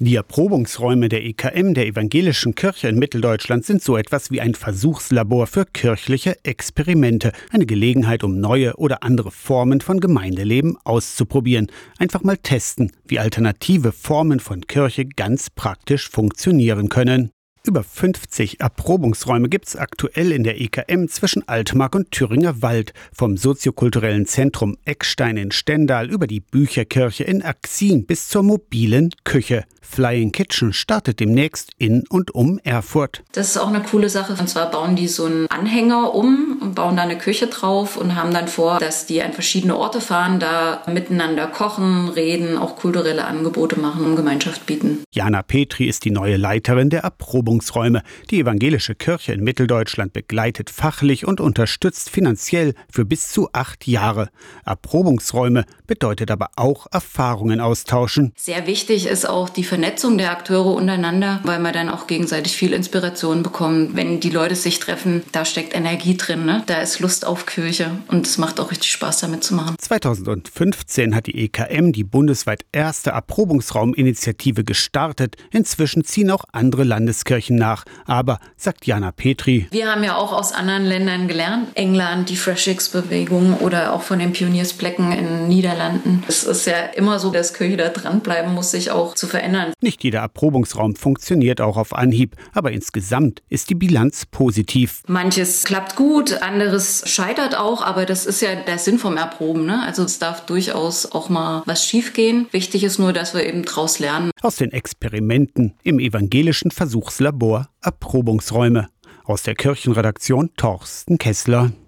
Die Erprobungsräume der EKM der Evangelischen Kirche in Mitteldeutschland sind so etwas wie ein Versuchslabor für kirchliche Experimente, eine Gelegenheit, um neue oder andere Formen von Gemeindeleben auszuprobieren, einfach mal testen, wie alternative Formen von Kirche ganz praktisch funktionieren können. Über 50 Erprobungsräume gibt es aktuell in der EKM zwischen Altmark und Thüringer Wald, vom soziokulturellen Zentrum Eckstein in Stendal über die Bücherkirche in Axin bis zur mobilen Küche. Flying Kitchen startet demnächst in und um Erfurt. Das ist auch eine coole Sache. Und zwar bauen die so einen Anhänger um und bauen da eine Küche drauf und haben dann vor, dass die an verschiedene Orte fahren, da miteinander kochen, reden, auch kulturelle Angebote machen und Gemeinschaft bieten. Jana Petri ist die neue Leiterin der Erprobungsräume. Die evangelische Kirche in Mitteldeutschland begleitet fachlich und unterstützt finanziell für bis zu acht Jahre. Erprobungsräume bedeutet aber auch Erfahrungen austauschen. Sehr wichtig ist auch die Vernetzung der Akteure untereinander, weil man dann auch gegenseitig viel Inspiration bekommt. Wenn die Leute sich treffen, da steckt Energie drin, ne? da ist Lust auf Kirche und es macht auch richtig Spaß damit zu machen. 2015 hat die EKM die bundesweit erste Erprobungsrauminitiative gestartet. Inzwischen ziehen auch andere Landeskirchen nach. Aber, sagt Jana Petri, wir haben ja auch aus anderen Ländern gelernt. England, die Freshix-Bewegung oder auch von den Pioniersplecken in den Niederlanden. Es ist ja immer so, dass Kirche da dranbleiben muss, sich auch zu verändern. Nicht jeder Erprobungsraum funktioniert auch auf Anhieb, aber insgesamt ist die Bilanz positiv. Manches klappt gut, anderes scheitert auch, aber das ist ja der Sinn vom Erproben. Ne? Also es darf durchaus auch mal was schiefgehen. Wichtig ist nur, dass wir eben daraus lernen. Aus den Experimenten im evangelischen Versuchslabor Erprobungsräume. Aus der Kirchenredaktion Torsten Kessler.